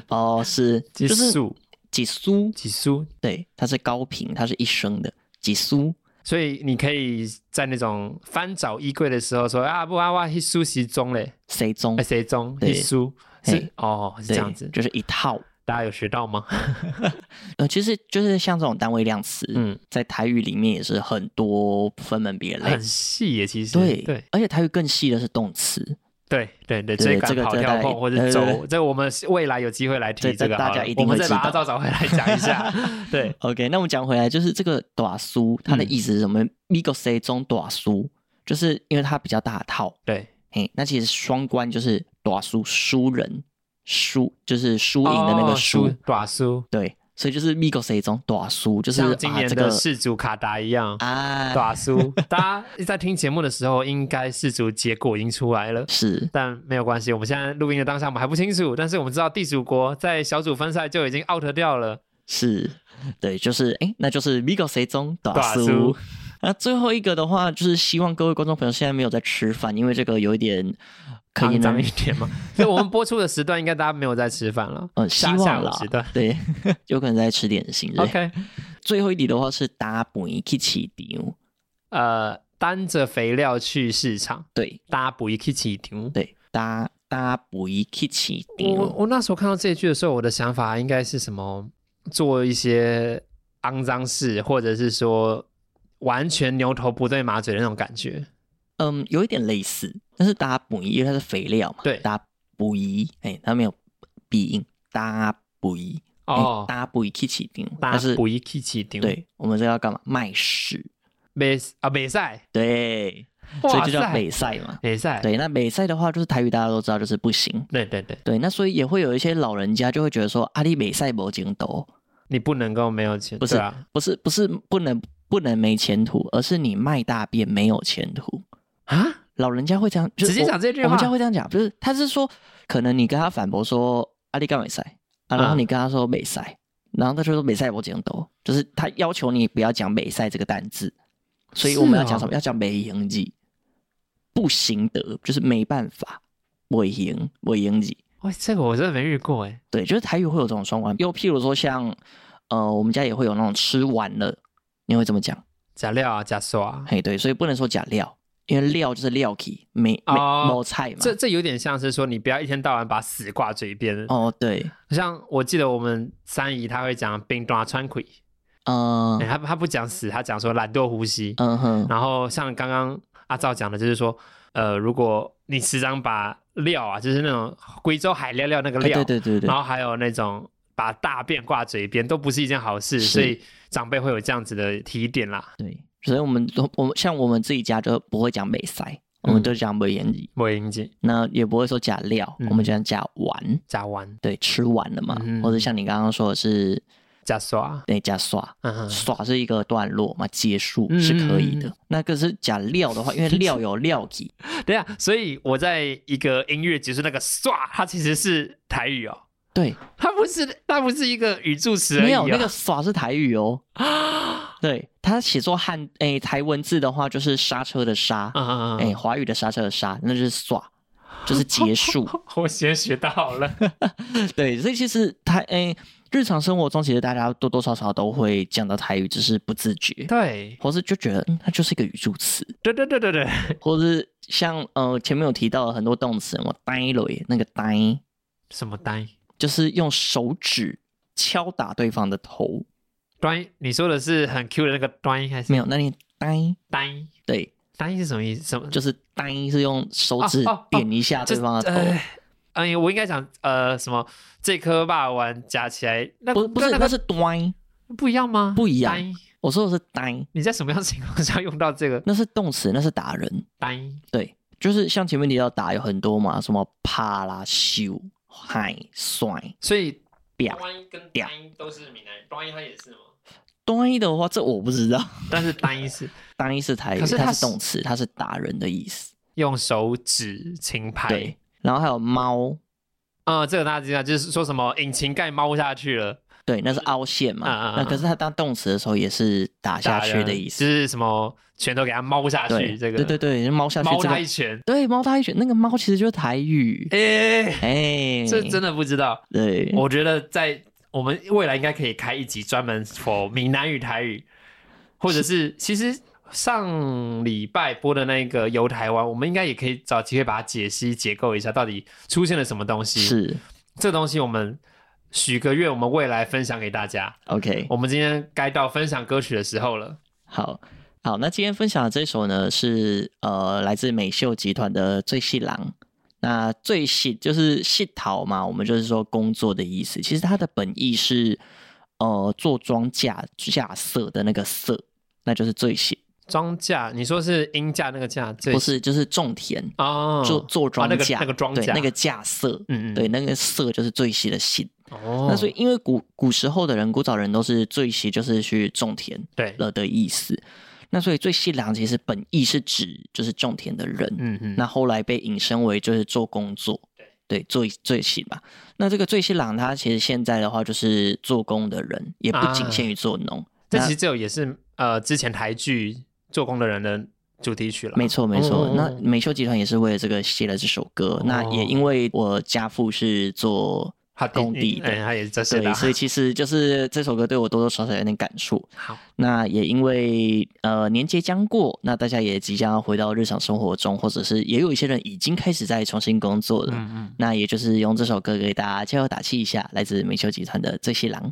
哦，是几就是束几束，几束，对，它是高频，它是一升的几苏。所以你可以在那种翻找衣柜的时候说啊不啊哇一束西中嘞，谁中？哎，谁中？一梳？是哦这样子，就是一套。大家有学到吗？呃，其实就是像这种单位量词，嗯，在台语里面也是很多分门别类。很。细耶，其实。对对。而且台语更细的是动词，对对对，对追赶跑这个这个大家跳碰或者走对对，这个我们未来有机会来提这这个大家一定我们再把阿会知道照找回来讲一下。对，OK，那我们讲回来，就是这个短苏，它的嗯。意思是什么 m i g o C 中短苏，就是因为它比较大套，对，嘿，那其实双关就是短苏输人输，就是输赢的那个哦输，短输，对，所以就是 m i g o C 中？短苏，就是像今年的世足卡达一样。啊，短输，大家在听节目的时候，应该世足结果已经出来了，是。但没有关系，我们现在录音的当下我们还不清楚，但是我们知道地主国在小组分赛就已经 out 掉了。是，对，就是哎，那就是 m i g o C 中短苏。那最后一个的话，就是希望各位观众朋友现在没有在吃饭，因为这个有一点可以脏能一点嘛，所以我们播出的时段应该大家没有在吃饭了，嗯，希望了时段。，对，有可能在吃点心。OK，最后一题的话是打本去起丢，呃，担着肥料去市场，对搭补一起起丢。对，打打本去起丢，我我那时候看到这一句的时候，我的想法应该是什么？做一些肮脏事，或者是说完全牛头不对马嘴的那种感觉。嗯，有一点类似，但是打本因为它是肥料嘛，对打本哎，它没有鼻音，打本哦，打本去起场，搭但是补一起起丁。，对我们这要干嘛？卖屎，美啊美赛，对，所以就叫塞北赛嘛。美赛。对，那北赛的话，就是台语大家都知道，就是不行。对对对，对，那所以也会有一些老人家就会觉得说，阿里北赛没精斗，你不能够没有钱，不是啊，不是不是不能不能没前途，而是你卖大便没有前途。啊，老人家会这样，就是直接我讲这句话我们家会这样讲，就是他是说，可能你跟他反驳说阿里干美赛啊，然后嗯你跟他说美赛，然后他就说美赛我讲斗，就是他要求你不要讲美赛这个单字，所以我们要讲什么？哦要讲美赢记，不行得，就是没办法，尾赢尾赢记。喂，这个我真的没遇过哎。对，就是台语会有这种双关，又譬如说像呃，我们家也会有那种吃完了，你会怎么讲？假料啊，假手啊，嘿，对，所以不能说假料，因为料就是料体，没没哦没菜嘛。这这有点像是说，你不要一天到晚把屎挂嘴边。哦，对，像我记得我们三姨她会讲冰断川葵，嗯欸、她她不讲死，她讲说懒惰呼吸。嗯哼，然后像刚刚阿照讲的就是说，呃，如果你时常把料啊，就是那种贵州海料料那个哎料，对对对对然，后还有那种把大便挂嘴边，都不是一件好事，所以长辈会有这样子的提点啦。对，所以我们都我们像我们自己家就不会讲美塞，我们嗯都讲美言语，我应记那也不会说假料，嗯。我们讲假玩，假玩对，吃完了嘛，嗯。或者像你刚刚说的是假刷，对，假刷。嗯哼，耍是一个段落嘛，结束嗯是可以的。嗯那个是假料的话，因为料有料体，对啊，所以我在一个音乐结束那个刷，它其实是台语哦，对，它不是它不是一个语助词没有那个耍是台语哦。对，它写作汉诶台文字的话，就是刹车的刹，诶华语的刹车的刹，那就是耍，就是结束。我先学到了，对，所以其实台诶日常生活中，其实大家多多少少都会讲到台语，只是不自觉，对。或是就觉得嗯它就是一个语助词，对对对对对，或是像呃前面有提到的很多动词，我呆了耶，那个呆。什么呆就是用手指敲打对方的头，端？你说的是很 Q 的那个端还是没有，那你呆呆？对，呆是什么意思？什么？就是呆是用手指点一下对方的头，呃哎，我应该讲呃什么？这颗霸丸加起来，那不不是，那个那是端，不一样吗？不一样我说的是呆，你在什么样的情况下用到这个那是动词，那是打人，呆？对，就是像前面提到打有很多嘛，什么啪啦、咻、嗨、甩。所以表端跟表单都是闽南语，端它也是吗？呆的话，这我不知道。但是单是 呆是台语，可是它是它是动词，它是打人的意思。用手指轻拍。对，然后还有猫，啊、这个大家知道，就是说什么引擎盖猫下去了，对，那是凹陷嘛。那可是它当动词的时候也是打下去的意就思。是什么拳头给它猫下去，对，这个对对对，猫下去猫这个，它一拳。对，猫它一拳，那个猫其实就是台语。哎、哎，这真的不知道。对，我觉得在我们未来应该可以开一集专门 for 闽南语、台语，或者是其实上礼拜播的那个游台湾，我们应该也可以找机会把它解析、解构一下，到底出现了什么东西。是这东西，我们许个愿，我们未来分享给大家。OK。我们今天该到分享歌曲的时候了。好好，那今天分享的这首呢是呃来自美秀集团的《最细郎》。那最细就是细桃嘛，我们就是说工作的意思。其实它的本意是呃做庄稼架色的那个色，那就是最细，庄稼，你说是鹰架那个架，不是就是种田哦，做做庄啊那个稼那个庄稼，对那个架色，嗯嗯对那个色就是最细的细。哦，那所以因为古古时候的人，古早人都是最细就是去种田，对，了的意思。那所以最细郎其实本意是指就是种田的人，嗯嗯，那后来被引申为就是做工作，对，最最细嘛。那这个最细郎他其实现在的话就是做工的人，也不仅限于做农。那这其实这首也是呃之前台剧做工的人的主题曲了。没错，没错。哦那美秀集团也是为了这个写了这首歌。那也因为我家父是做他功底的哎，他也是这些对，所以其实就是这首歌对我多多少少有点感触。好，那也因为呃年节将过，那大家也即将要回到日常生活中，或者是也有一些人已经开始在重新工作了。嗯嗯，那也就是用这首歌给大家加油打气一下，来自美秀集团的《最细郎》。